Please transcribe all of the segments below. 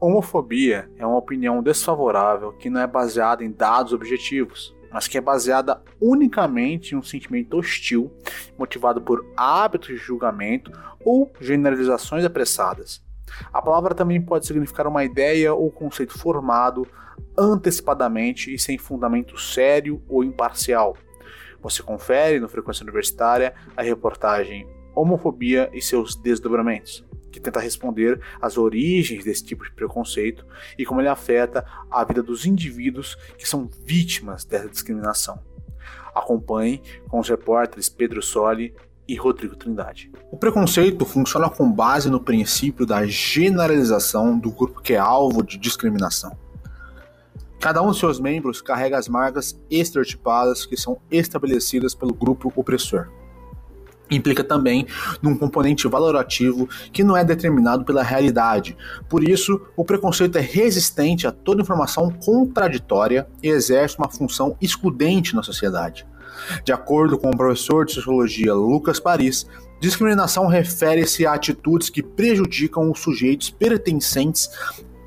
Homofobia é uma opinião desfavorável que não é baseada em dados objetivos, mas que é baseada unicamente em um sentimento hostil, motivado por hábitos de julgamento ou generalizações apressadas. A palavra também pode significar uma ideia ou conceito formado antecipadamente e sem fundamento sério ou imparcial. Você confere no Frequência Universitária a reportagem Homofobia e seus desdobramentos que tenta responder às origens desse tipo de preconceito e como ele afeta a vida dos indivíduos que são vítimas dessa discriminação. Acompanhe com os repórteres Pedro Soli e Rodrigo Trindade. O preconceito funciona com base no princípio da generalização do grupo que é alvo de discriminação. Cada um de seus membros carrega as marcas estereotipadas que são estabelecidas pelo grupo opressor implica também num componente valorativo que não é determinado pela realidade. Por isso, o preconceito é resistente a toda informação contraditória e exerce uma função excludente na sociedade. De acordo com o professor de sociologia Lucas Paris, discriminação refere-se a atitudes que prejudicam os sujeitos pertencentes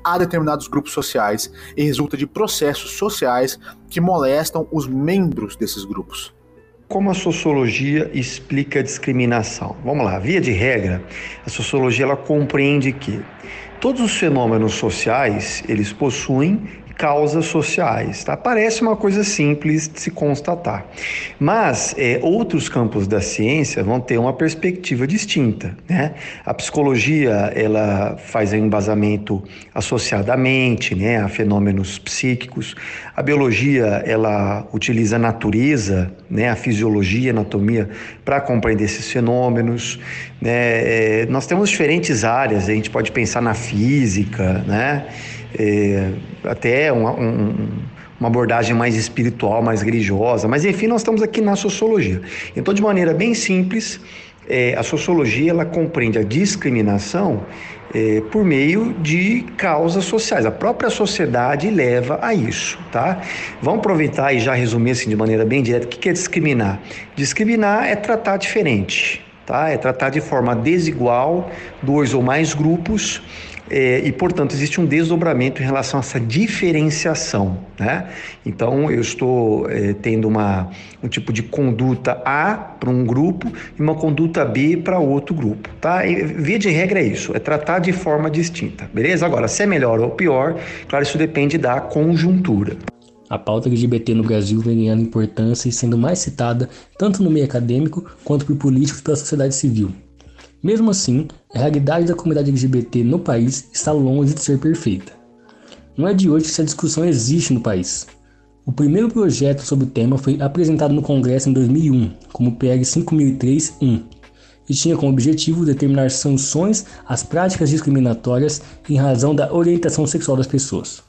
a determinados grupos sociais e resulta de processos sociais que molestam os membros desses grupos. Como a sociologia explica a discriminação? Vamos lá, via de regra, a sociologia ela compreende que todos os fenômenos sociais, eles possuem causas sociais. Tá? Parece uma coisa simples de se constatar. Mas é, outros campos da ciência vão ter uma perspectiva distinta. Né? A psicologia ela faz um embasamento associadamente né, a fenômenos psíquicos. A biologia ela utiliza a natureza, né, a fisiologia, a anatomia para compreender esses fenômenos. Né? É, nós temos diferentes áreas, a gente pode pensar na física, né? É, até uma, um, uma abordagem mais espiritual, mais religiosa, mas enfim, nós estamos aqui na sociologia. Então, de maneira bem simples, é, a sociologia ela compreende a discriminação é, por meio de causas sociais. A própria sociedade leva a isso, tá? Vamos aproveitar e já resumir assim de maneira bem direta o que é discriminar. Discriminar é tratar diferente, tá? É tratar de forma desigual dois ou mais grupos é, e, portanto, existe um desdobramento em relação a essa diferenciação. Né? Então, eu estou é, tendo uma, um tipo de conduta A para um grupo e uma conduta B para outro grupo. Tá? E, via de regra é isso, é tratar de forma distinta. Beleza? Agora, se é melhor ou pior, claro, isso depende da conjuntura. A pauta LGBT no Brasil vem ganhando importância e sendo mais citada tanto no meio acadêmico quanto por políticos e pela sociedade civil. Mesmo assim, a realidade da comunidade LGBT no país está longe de ser perfeita. Não é de hoje que essa discussão existe no país. O primeiro projeto sobre o tema foi apresentado no Congresso em 2001, como PL 5003-1, e tinha como objetivo determinar sanções às práticas discriminatórias em razão da orientação sexual das pessoas.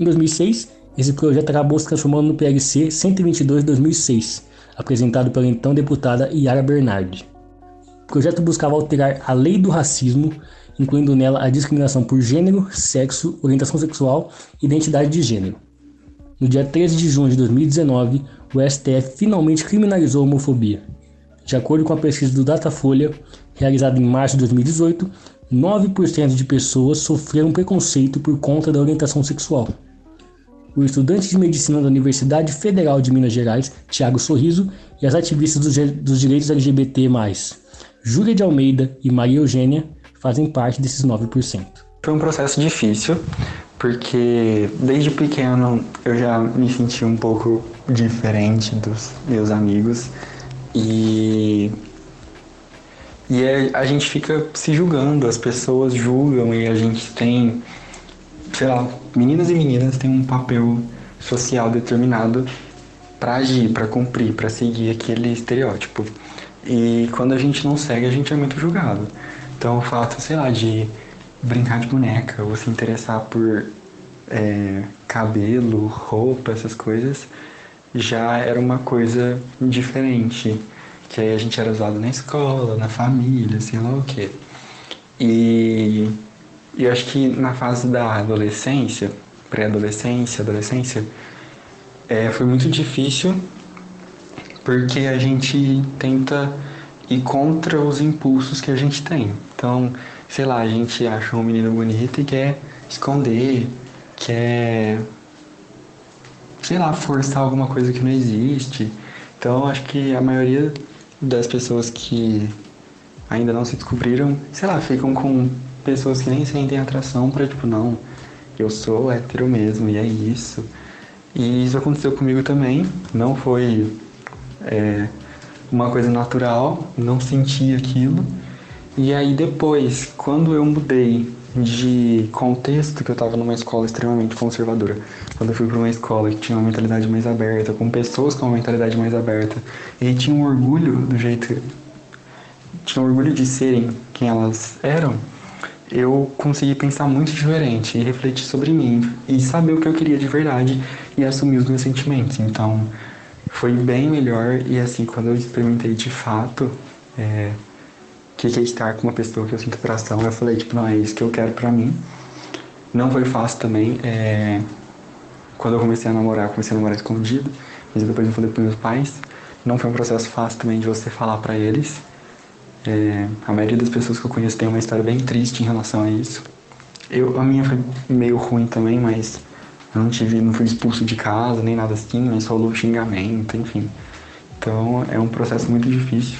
Em 2006, esse projeto acabou se transformando no PLC 122-2006, apresentado pela então deputada Yara Bernardi. Projeto buscava alterar a lei do racismo, incluindo nela a discriminação por gênero, sexo, orientação sexual e identidade de gênero. No dia 13 de junho de 2019, o STF finalmente criminalizou a homofobia. De acordo com a pesquisa do Datafolha, realizada em março de 2018, 9% de pessoas sofreram preconceito por conta da orientação sexual. O estudante de medicina da Universidade Federal de Minas Gerais, Tiago Sorriso, e as ativistas dos direitos LGBT, Júlia de Almeida e Maria Eugênia fazem parte desses 9%. Foi um processo difícil, porque desde pequeno eu já me senti um pouco diferente dos meus amigos e e é, a gente fica se julgando, as pessoas julgam e a gente tem, sei lá, meninas e meninas têm um papel social determinado para agir, para cumprir, para seguir aquele estereótipo. E quando a gente não segue, a gente é muito julgado. Então o fato, sei lá, de brincar de boneca ou se interessar por é, cabelo, roupa, essas coisas, já era uma coisa diferente. Que aí a gente era usado na escola, na família, sei lá o quê. E, eu acho que na fase da adolescência, pré-adolescência, adolescência, é, foi muito difícil porque a gente tenta ir contra os impulsos que a gente tem. Então, sei lá, a gente acha um menino bonito e quer esconder, quer, sei lá, forçar alguma coisa que não existe. Então, acho que a maioria das pessoas que ainda não se descobriram, sei lá, ficam com pessoas que nem sentem atração para tipo, não, eu sou hétero mesmo e é isso. E isso aconteceu comigo também, não foi é, uma coisa natural, não senti aquilo. E aí depois, quando eu mudei de contexto, que eu estava numa escola extremamente conservadora, quando eu fui para uma escola que tinha uma mentalidade mais aberta, com pessoas com uma mentalidade mais aberta, e tinham um orgulho do jeito tinham orgulho de serem quem elas eram, eu consegui pensar muito diferente e refletir sobre mim e saber o que eu queria de verdade e assumir os meus sentimentos. Então, foi bem melhor e assim, quando eu experimentei de fato é, que é estar com uma pessoa que eu sinto atração, eu falei, tipo, não, é isso que eu quero pra mim. Não foi fácil também, é, quando eu comecei a namorar, comecei a namorar escondido, mas depois eu falei pros meus pais. Não foi um processo fácil também de você falar para eles, é, a maioria das pessoas que eu conheço tem uma história bem triste em relação a isso. Eu, a minha foi meio ruim também, mas eu não tive, não fui expulso de casa nem nada assim, mas rolou xingamento, enfim. Então é um processo muito difícil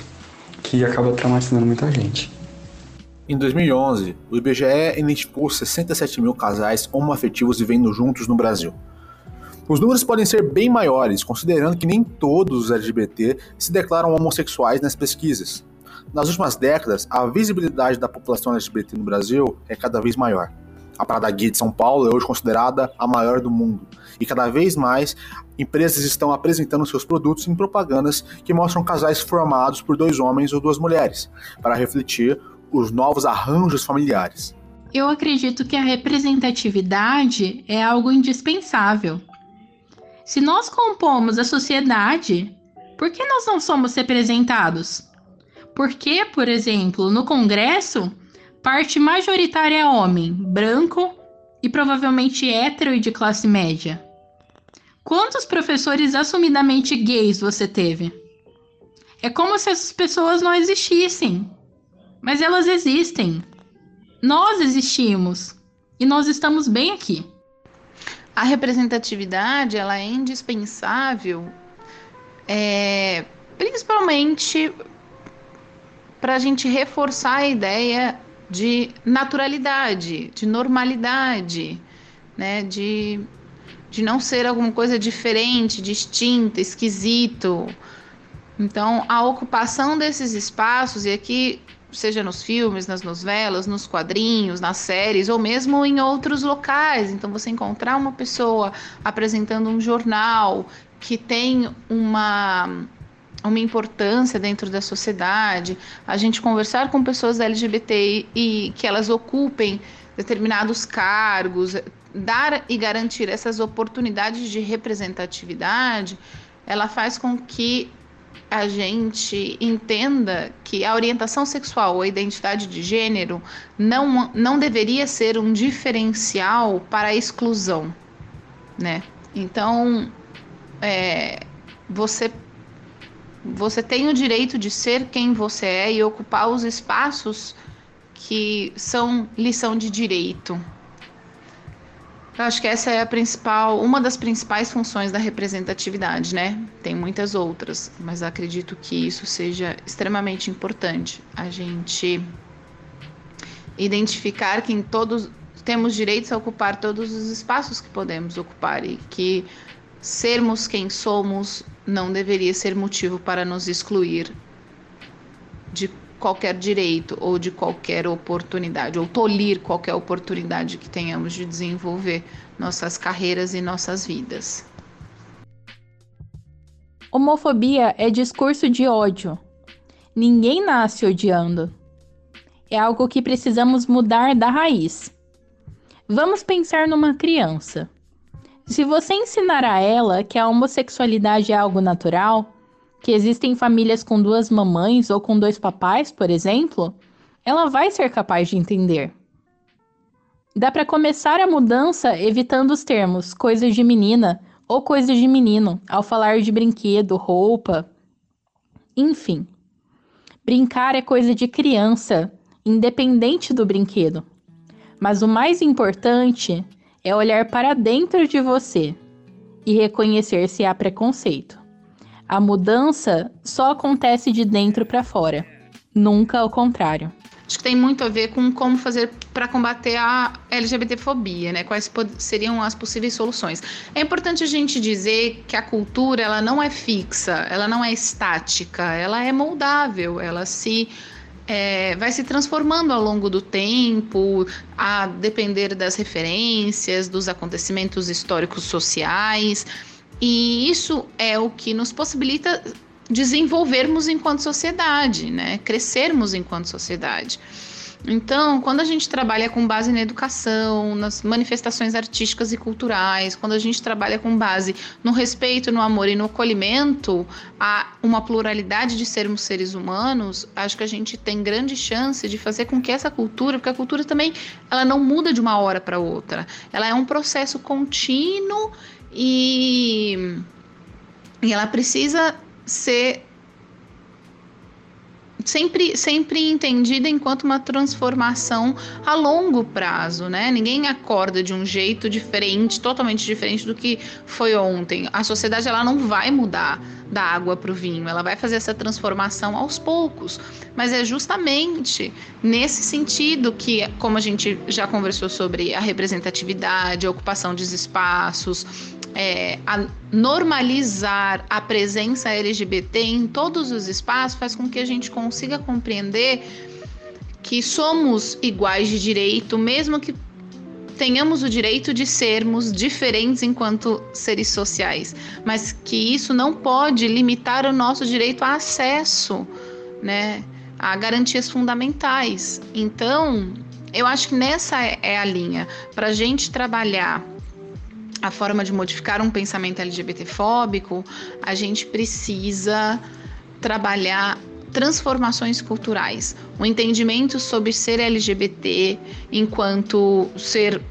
que acaba traumatizando muita gente. Em 2011, o IBGE identificou 67 mil casais homoafetivos vivendo juntos no Brasil. Os números podem ser bem maiores, considerando que nem todos os LGBT se declaram homossexuais nas pesquisas. Nas últimas décadas, a visibilidade da população LGBT no Brasil é cada vez maior. A Prada Gay de São Paulo é hoje considerada a maior do mundo. E cada vez mais empresas estão apresentando seus produtos em propagandas que mostram casais formados por dois homens ou duas mulheres, para refletir os novos arranjos familiares. Eu acredito que a representatividade é algo indispensável. Se nós compomos a sociedade, por que nós não somos representados? Porque, por exemplo, no Congresso, parte majoritária é homem, branco e provavelmente hétero e de classe média. Quantos professores assumidamente gays você teve? É como se essas pessoas não existissem. Mas elas existem. Nós existimos. E nós estamos bem aqui. A representatividade ela é indispensável, é, principalmente para a gente reforçar a ideia de naturalidade, de normalidade, né? de, de não ser alguma coisa diferente, distinta, esquisito. Então, a ocupação desses espaços, e aqui seja nos filmes, nas novelas, nos quadrinhos, nas séries, ou mesmo em outros locais. Então, você encontrar uma pessoa apresentando um jornal que tem uma uma importância dentro da sociedade, a gente conversar com pessoas LGBT e que elas ocupem determinados cargos, dar e garantir essas oportunidades de representatividade, ela faz com que a gente entenda que a orientação sexual ou a identidade de gênero não, não deveria ser um diferencial para a exclusão, né? Então, é, você você tem o direito de ser quem você é e ocupar os espaços que são lição de direito. Eu acho que essa é a principal, uma das principais funções da representatividade, né? Tem muitas outras, mas acredito que isso seja extremamente importante. A gente identificar que em todos temos direitos a ocupar todos os espaços que podemos ocupar e que sermos quem somos não deveria ser motivo para nos excluir de qualquer direito ou de qualquer oportunidade, ou tolir qualquer oportunidade que tenhamos de desenvolver nossas carreiras e nossas vidas. Homofobia é discurso de ódio. Ninguém nasce odiando. É algo que precisamos mudar da raiz. Vamos pensar numa criança. Se você ensinar a ela que a homossexualidade é algo natural, que existem famílias com duas mamães ou com dois papais, por exemplo, ela vai ser capaz de entender. Dá para começar a mudança evitando os termos coisas de menina ou coisas de menino ao falar de brinquedo, roupa. Enfim, brincar é coisa de criança, independente do brinquedo. Mas o mais importante é olhar para dentro de você e reconhecer se há preconceito. A mudança só acontece de dentro para fora, nunca ao contrário. Acho que tem muito a ver com como fazer para combater a LGBTfobia, né? Quais seriam as possíveis soluções. É importante a gente dizer que a cultura ela não é fixa, ela não é estática, ela é moldável, ela se é, vai se transformando ao longo do tempo, a depender das referências, dos acontecimentos históricos sociais. E isso é o que nos possibilita desenvolvermos enquanto sociedade, né? crescermos enquanto sociedade. Então, quando a gente trabalha com base na educação, nas manifestações artísticas e culturais, quando a gente trabalha com base no respeito, no amor e no acolhimento a uma pluralidade de sermos seres humanos, acho que a gente tem grande chance de fazer com que essa cultura, porque a cultura também ela não muda de uma hora para outra, ela é um processo contínuo e, e ela precisa ser sempre, sempre entendida enquanto uma transformação a longo prazo, né? Ninguém acorda de um jeito diferente, totalmente diferente do que foi ontem. A sociedade ela não vai mudar da água para o vinho, ela vai fazer essa transformação aos poucos. Mas é justamente nesse sentido que, como a gente já conversou sobre a representatividade, a ocupação de espaços, é, a normalizar a presença LGBT em todos os espaços faz com que a gente consiga compreender que somos iguais de direito, mesmo que tenhamos o direito de sermos diferentes enquanto seres sociais, mas que isso não pode limitar o nosso direito a acesso, né, a garantias fundamentais. Então, eu acho que nessa é a linha para a gente trabalhar a forma de modificar um pensamento LGBTfóbico, a gente precisa trabalhar transformações culturais, o entendimento sobre ser LGBT enquanto ser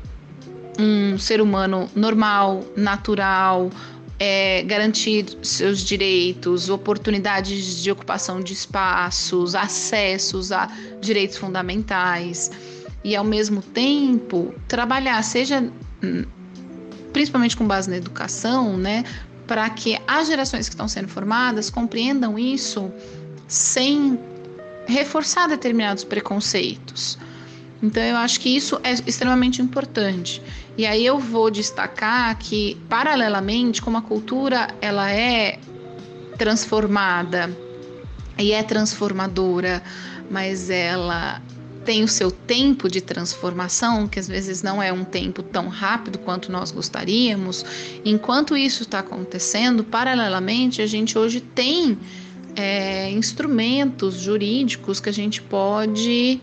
um ser humano normal, natural, é, garantir seus direitos, oportunidades de ocupação de espaços, acessos a direitos fundamentais. E ao mesmo tempo trabalhar seja principalmente com base na educação, né, para que as gerações que estão sendo formadas compreendam isso sem reforçar determinados preconceitos. Então eu acho que isso é extremamente importante. E aí eu vou destacar que paralelamente, como a cultura ela é transformada e é transformadora, mas ela tem o seu tempo de transformação, que às vezes não é um tempo tão rápido quanto nós gostaríamos. Enquanto isso está acontecendo, paralelamente, a gente hoje tem é, instrumentos jurídicos que a gente pode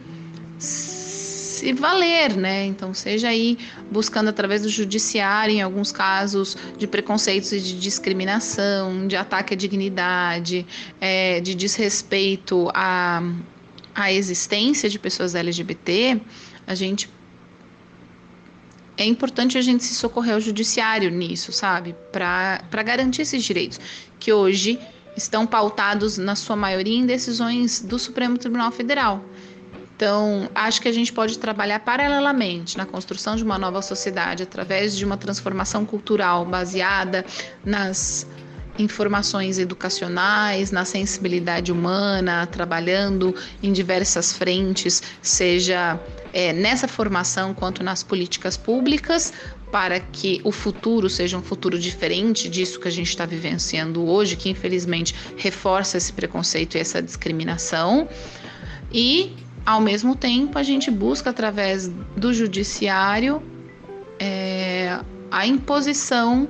se valer, né? Então, seja aí buscando através do judiciário, em alguns casos de preconceitos e de discriminação, de ataque à dignidade, é, de desrespeito a a existência de pessoas LGBT, a gente é importante a gente se socorrer ao judiciário nisso, sabe? Para garantir esses direitos, que hoje estão pautados, na sua maioria, em decisões do Supremo Tribunal Federal. Então, acho que a gente pode trabalhar paralelamente na construção de uma nova sociedade através de uma transformação cultural baseada nas informações educacionais, na sensibilidade humana, trabalhando em diversas frentes, seja é, nessa formação quanto nas políticas públicas, para que o futuro seja um futuro diferente disso que a gente está vivenciando hoje, que infelizmente reforça esse preconceito e essa discriminação. E, ao mesmo tempo, a gente busca, através do judiciário, é, a imposição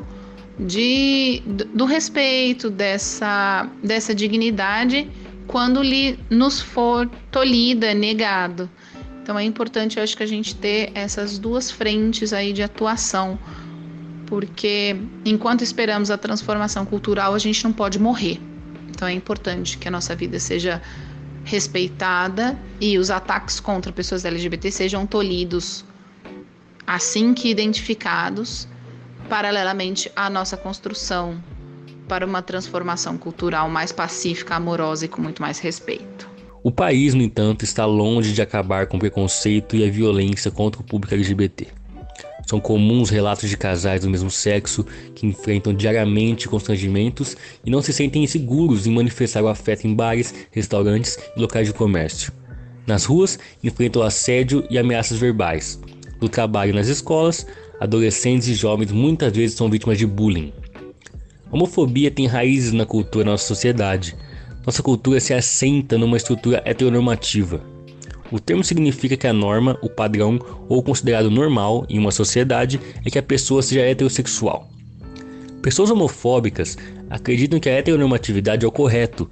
de, do respeito, dessa, dessa dignidade quando lhe nos for tolhida, negado. Então é importante, eu acho que a gente ter essas duas frentes aí de atuação, porque enquanto esperamos a transformação cultural, a gente não pode morrer. Então é importante que a nossa vida seja respeitada e os ataques contra pessoas LGBT sejam tolhidos assim que identificados paralelamente à nossa construção para uma transformação cultural mais pacífica, amorosa e com muito mais respeito. O país, no entanto, está longe de acabar com o preconceito e a violência contra o público LGBT. São comuns relatos de casais do mesmo sexo que enfrentam diariamente constrangimentos e não se sentem seguros em manifestar o afeto em bares, restaurantes e locais de comércio. Nas ruas, enfrentam assédio e ameaças verbais. No trabalho e nas escolas, adolescentes e jovens muitas vezes são vítimas de bullying. A homofobia tem raízes na cultura da nossa sociedade nossa cultura se assenta numa estrutura heteronormativa. O termo significa que a norma, o padrão ou considerado normal em uma sociedade é que a pessoa seja heterossexual. Pessoas homofóbicas acreditam que a heteronormatividade é o correto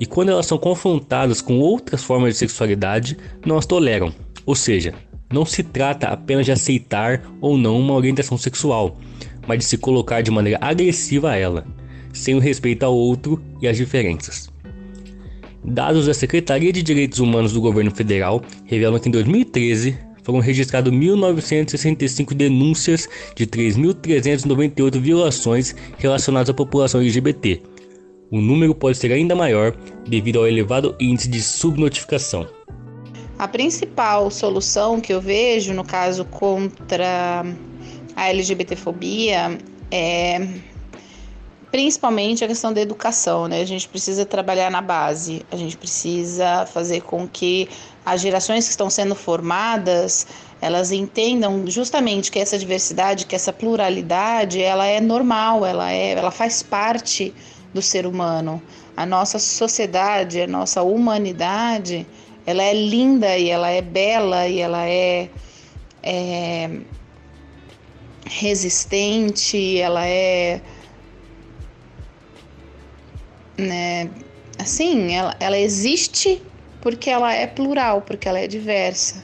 e quando elas são confrontadas com outras formas de sexualidade, não as toleram. Ou seja, não se trata apenas de aceitar ou não uma orientação sexual, mas de se colocar de maneira agressiva a ela, sem o respeito ao outro e às diferenças. Dados da Secretaria de Direitos Humanos do Governo Federal revelam que em 2013 foram registradas 1.965 denúncias de 3.398 violações relacionadas à população LGBT. O número pode ser ainda maior devido ao elevado índice de subnotificação. A principal solução que eu vejo no caso contra a LGBTfobia é principalmente a questão da educação, né? A gente precisa trabalhar na base, a gente precisa fazer com que as gerações que estão sendo formadas elas entendam justamente que essa diversidade, que essa pluralidade, ela é normal, ela é, ela faz parte do ser humano. A nossa sociedade, a nossa humanidade, ela é linda e ela é bela e ela é, é resistente, ela é né? Assim, ela, ela existe porque ela é plural, porque ela é diversa.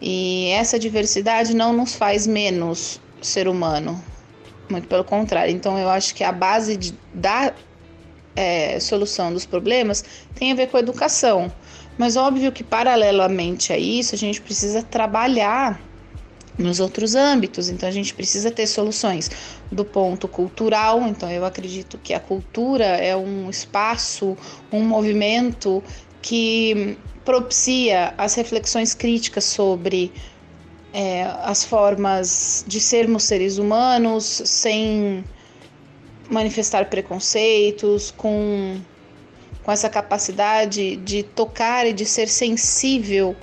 E essa diversidade não nos faz menos ser humano, muito pelo contrário. Então, eu acho que a base de, da é, solução dos problemas tem a ver com a educação. Mas óbvio que, paralelamente a isso, a gente precisa trabalhar nos outros âmbitos. Então a gente precisa ter soluções do ponto cultural. Então eu acredito que a cultura é um espaço, um movimento que propicia as reflexões críticas sobre é, as formas de sermos seres humanos sem manifestar preconceitos, com, com essa capacidade de tocar e de ser sensível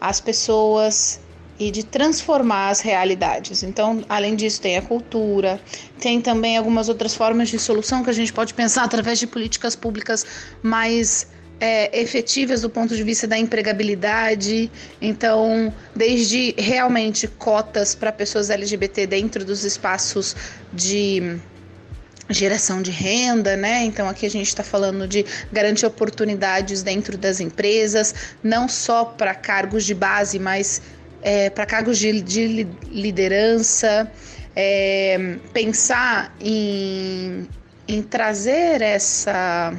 às pessoas e de transformar as realidades. Então, além disso, tem a cultura, tem também algumas outras formas de solução que a gente pode pensar através de políticas públicas mais é, efetivas do ponto de vista da empregabilidade. Então, desde realmente cotas para pessoas LGBT dentro dos espaços de geração de renda, né? Então aqui a gente está falando de garantir oportunidades dentro das empresas, não só para cargos de base, mas é, para cargos de, de liderança, é, pensar em, em trazer essa,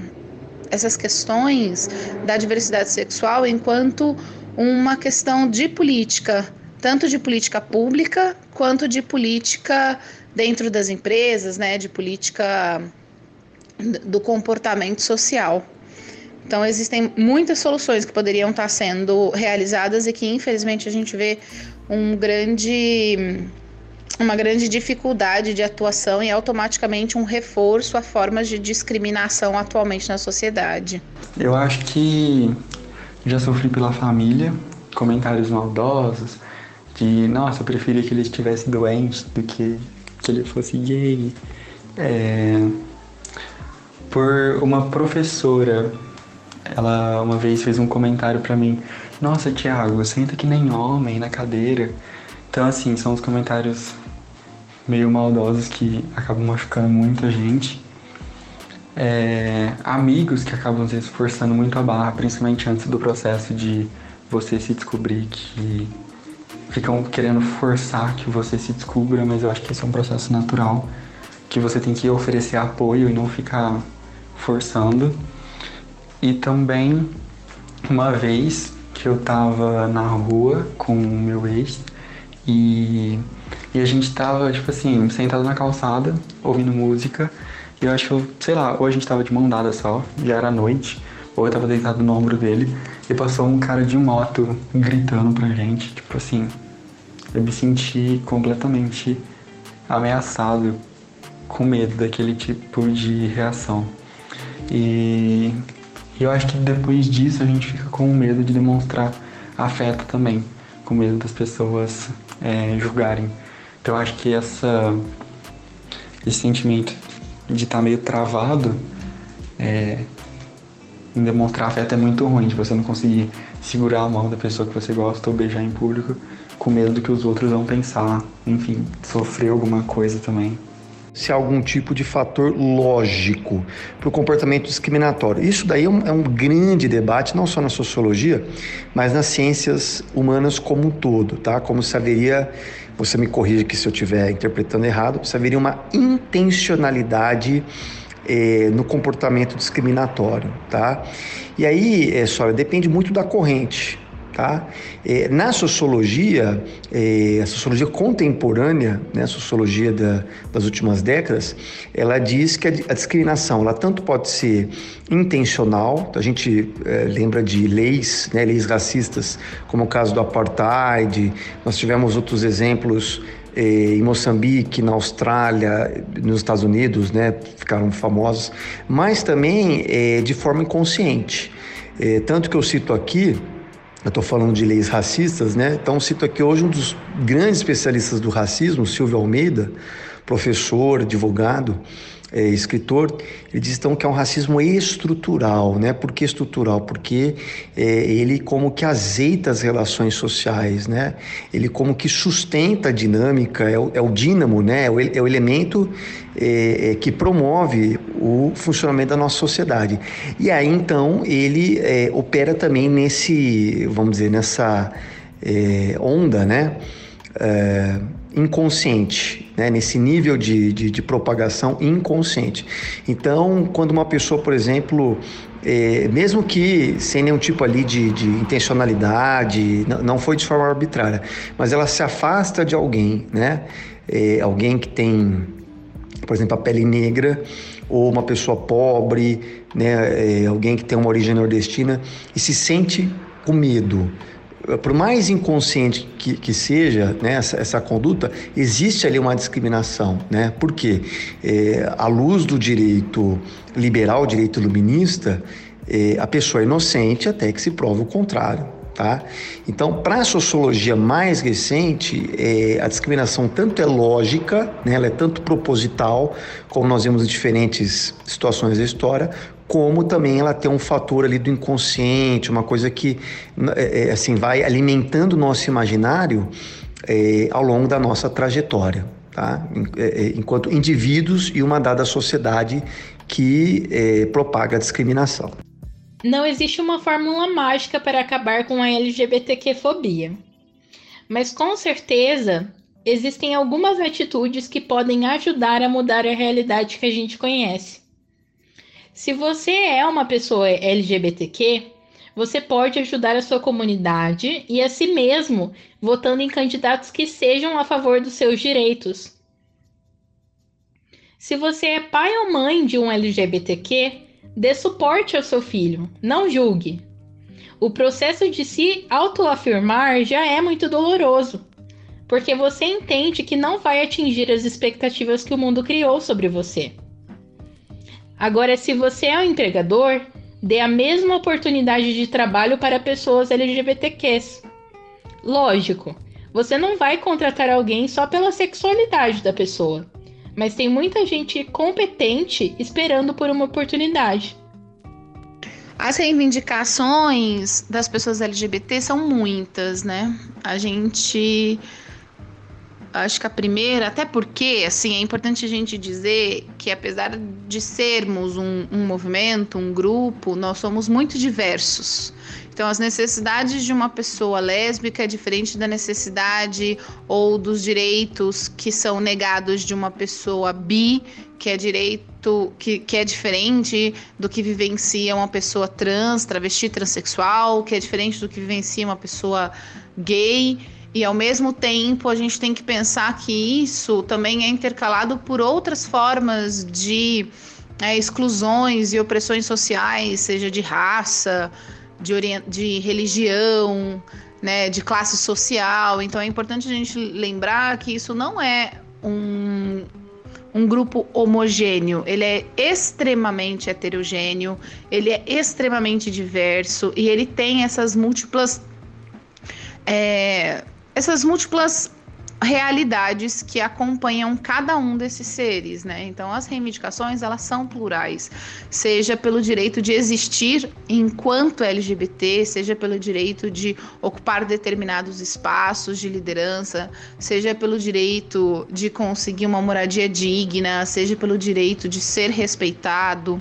essas questões da diversidade sexual enquanto uma questão de política, tanto de política pública quanto de política dentro das empresas, né, de política do comportamento social. Então, existem muitas soluções que poderiam estar sendo realizadas e que, infelizmente, a gente vê um grande, uma grande dificuldade de atuação e automaticamente um reforço a formas de discriminação atualmente na sociedade. Eu acho que já sofri pela família, comentários maldosos, de nossa, eu preferia que ele estivesse doente do que que ele fosse gay. É, por uma professora ela uma vez fez um comentário para mim: Nossa, Thiago, senta que nem homem na cadeira. Então, assim, são os comentários meio maldosos que acabam machucando muita gente. É, amigos que acabam se esforçando muito a barra, principalmente antes do processo de você se descobrir, que ficam querendo forçar que você se descubra, mas eu acho que esse é um processo natural, que você tem que oferecer apoio e não ficar forçando. E também uma vez que eu tava na rua com o meu ex e, e a gente tava, tipo assim, sentado na calçada, ouvindo música. E eu acho sei lá, ou a gente tava de mão dada só, já era noite, ou eu tava deitado no ombro dele e passou um cara de moto gritando pra gente, tipo assim, eu me senti completamente ameaçado, com medo daquele tipo de reação. E eu acho que depois disso a gente fica com medo de demonstrar afeto também, com medo das pessoas é, julgarem. Então eu acho que essa, esse sentimento de estar tá meio travado é, em demonstrar afeto é muito ruim, de você não conseguir segurar a mão da pessoa que você gosta ou beijar em público com medo do que os outros vão pensar, enfim, sofrer alguma coisa também. Se há algum tipo de fator lógico para o comportamento discriminatório. Isso daí é um, é um, grande debate, não só na sociologia, mas nas ciências humanas como um todo, tá? Como se haveria, você me corrija que se eu estiver interpretando errado, se haveria uma intencionalidade eh, no comportamento discriminatório, tá? E aí, é, só depende muito da corrente. Tá? É, na sociologia, é, a sociologia contemporânea, né, a sociologia da, das últimas décadas, ela diz que a, a, discriminação ela tanto pode ser intencional, a gente é, lembra de leis, né, leis racistas, como o caso do apartheid, nós tivemos outros exemplos é, em Moçambique, na Austrália, nos Estados Unidos, né, ficaram famosos, mas também é, de forma inconsciente. É, tanto que eu cito aqui eu estou falando de leis racistas, né? Então, cito aqui hoje um dos grandes especialistas do racismo, Silvio Almeida, professor, advogado, é, escritor, ele diz então que é um racismo estrutural, né? Por que estrutural? Porque é, ele como que azeita as relações sociais, né? Ele como que sustenta a dinâmica, é o, é o dínamo, né? É o, é o elemento é, é, que promove o funcionamento da nossa sociedade. E aí então ele é, opera também nesse, vamos dizer, nessa onda, né? Inconsciente, né? nesse nível de, de, de, propagação inconsciente. Então, quando uma pessoa, por exemplo, é, mesmo que sem nenhum tipo ali de, de intencionalidade, não, não, foi de forma arbitrária, mas ela se afasta de alguém, né? É, alguém que tem, por exemplo, a pele negra, ou uma pessoa pobre, né? É, alguém que tem uma origem nordestina e se sente com medo por mais inconsciente que, que seja né, essa, essa, conduta, existe ali uma discriminação. Né? Por quê? É, à luz do direito liberal, direito iluminista, é, a pessoa é inocente até que se prove o contrário. Tá? Então, para a sociologia mais recente, é, a discriminação tanto é lógica, né, ela é tanto proposital, como nós vemos em diferentes situações da história, como também ela tem um fator ali do inconsciente, uma coisa que é, é, assim vai alimentando o nosso imaginário é, ao longo da nossa trajetória, tá? É, é, enquanto indivíduos e uma dada sociedade que propaga a discriminação. Não existe uma fórmula mágica para acabar com a LGBTQ-fobia, mas com certeza existem algumas atitudes que podem ajudar a mudar a realidade que a gente conhece. Se você é uma pessoa LGBTQ, você pode ajudar a sua comunidade e a si mesmo votando em candidatos que sejam a favor dos seus direitos. Se você é pai ou mãe de um LGBTQ, dê suporte ao seu filho, não julgue. O processo de se autoafirmar já é muito doloroso, porque você entende que não vai atingir as expectativas que o mundo criou sobre você. Agora, se você é um empregador, dê a mesma oportunidade de trabalho para pessoas LGBTQs. Lógico, você não vai contratar alguém só pela sexualidade da pessoa, mas tem muita gente competente esperando por uma oportunidade. As reivindicações das pessoas LGBT são muitas, né? A gente acho que a primeira, até porque, assim, é importante a gente dizer que apesar de sermos um, um, movimento, um grupo, nós somos muito diversos. Então, as necessidades de uma pessoa lésbica é diferente da necessidade ou dos direitos que são negados de uma pessoa bi, que é direito que, que é diferente do que vivencia uma pessoa trans, travesti, transexual, que é diferente do que vivencia uma pessoa gay. E ao mesmo tempo, a gente tem que pensar que isso também é intercalado por outras formas de é, exclusões e opressões sociais, seja de raça, de, de religião, né, de classe social. Então é importante a gente lembrar que isso não é um, um grupo homogêneo, ele é extremamente heterogêneo, ele é extremamente diverso e ele tem essas múltiplas é, essas múltiplas realidades que acompanham cada um desses seres, né? Então as reivindicações elas são plurais, seja pelo direito de existir enquanto LGBT, seja pelo direito de ocupar determinados espaços de liderança, seja pelo direito de conseguir uma moradia digna, seja pelo direito de ser respeitado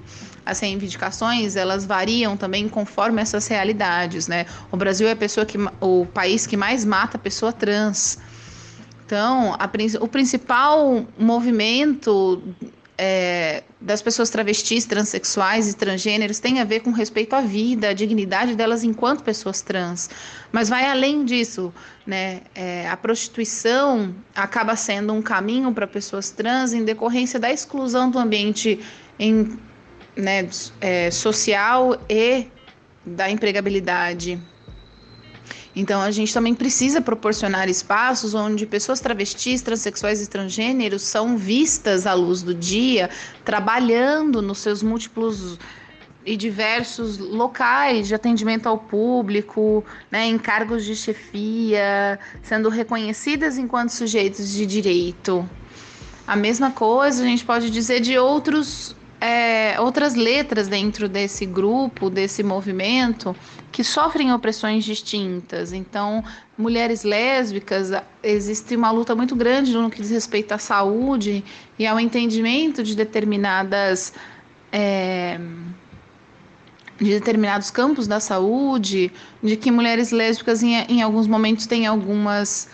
as reivindicações elas variam também conforme essas realidades, né? O Brasil é a pessoa que, o país que mais mata pessoa trans. Então, a, o principal movimento é, das pessoas travestis, transexuais e transgêneros tem a ver com respeito à vida, à dignidade delas enquanto pessoas trans. Mas vai além disso, né? É, a prostituição acaba sendo um caminho para pessoas trans em decorrência da exclusão do ambiente em, né, é, social e da empregabilidade. Então a gente também precisa proporcionar espaços onde pessoas travestis, transexuais e transgêneros são vistas à luz do dia, trabalhando nos seus múltiplos e diversos locais de atendimento ao público, né, em cargos de chefia, sendo reconhecidas enquanto sujeitos de direito. A mesma coisa a gente pode dizer de outros é, outras letras dentro desse grupo, desse movimento, que sofrem opressões distintas. Então, mulheres lésbicas, existe uma luta muito grande no que diz respeito à saúde e ao entendimento de determinadas. É, de determinados campos da saúde, de que mulheres lésbicas em, em alguns momentos têm algumas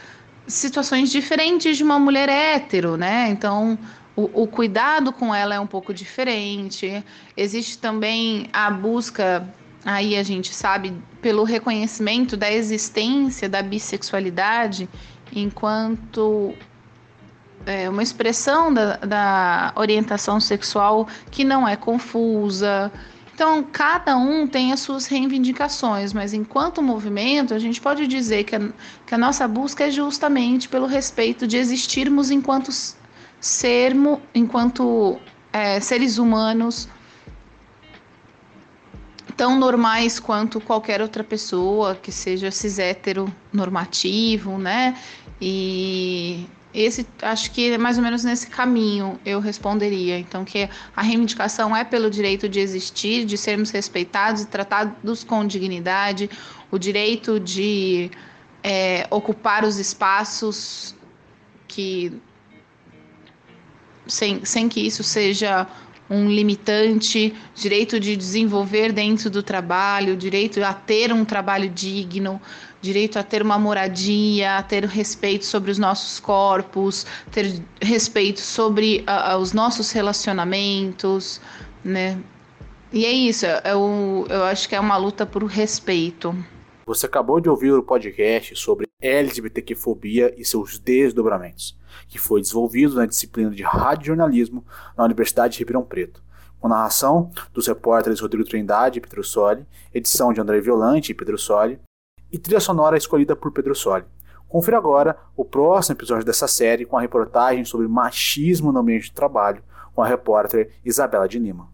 situações diferentes de uma mulher hétero, né? Então, o, o cuidado com ela é um pouco diferente. Existe também a busca aí a gente sabe pelo reconhecimento da existência da bissexualidade enquanto é, uma expressão da, da, orientação sexual que não é confusa. Então, cada um tem as suas reivindicações, mas enquanto movimento, a gente pode dizer que a, que a nossa busca é justamente pelo respeito de existirmos enquanto sermos, enquanto é, seres humanos tão normais quanto qualquer outra pessoa que seja cis normativo, né? E esse acho que é mais ou menos nesse caminho eu responderia. Então, que a reivindicação é pelo direito de existir, de sermos respeitados e tratados com dignidade, o direito de é, ocupar os espaços que sem, sem que isso seja um limitante, direito de desenvolver dentro do trabalho, direito a ter um trabalho digno, direito a ter uma moradia, a ter respeito sobre os nossos corpos, ter respeito sobre os nossos relacionamentos, né? E é isso, eu, eu acho que é uma luta por respeito. Você acabou de ouvir o podcast sobre LGBTQ-fobia e seus desdobramentos que foi desenvolvido na disciplina de radiojornalismo na Universidade de Ribeirão Preto, com narração dos repórteres Rodrigo Trindade e Pedro Soli, edição de André Violante e Pedro Soli, e trilha sonora escolhida por Pedro Soli. Confira agora o próximo episódio dessa série com a reportagem sobre machismo no ambiente de trabalho com a repórter Isabela de Lima.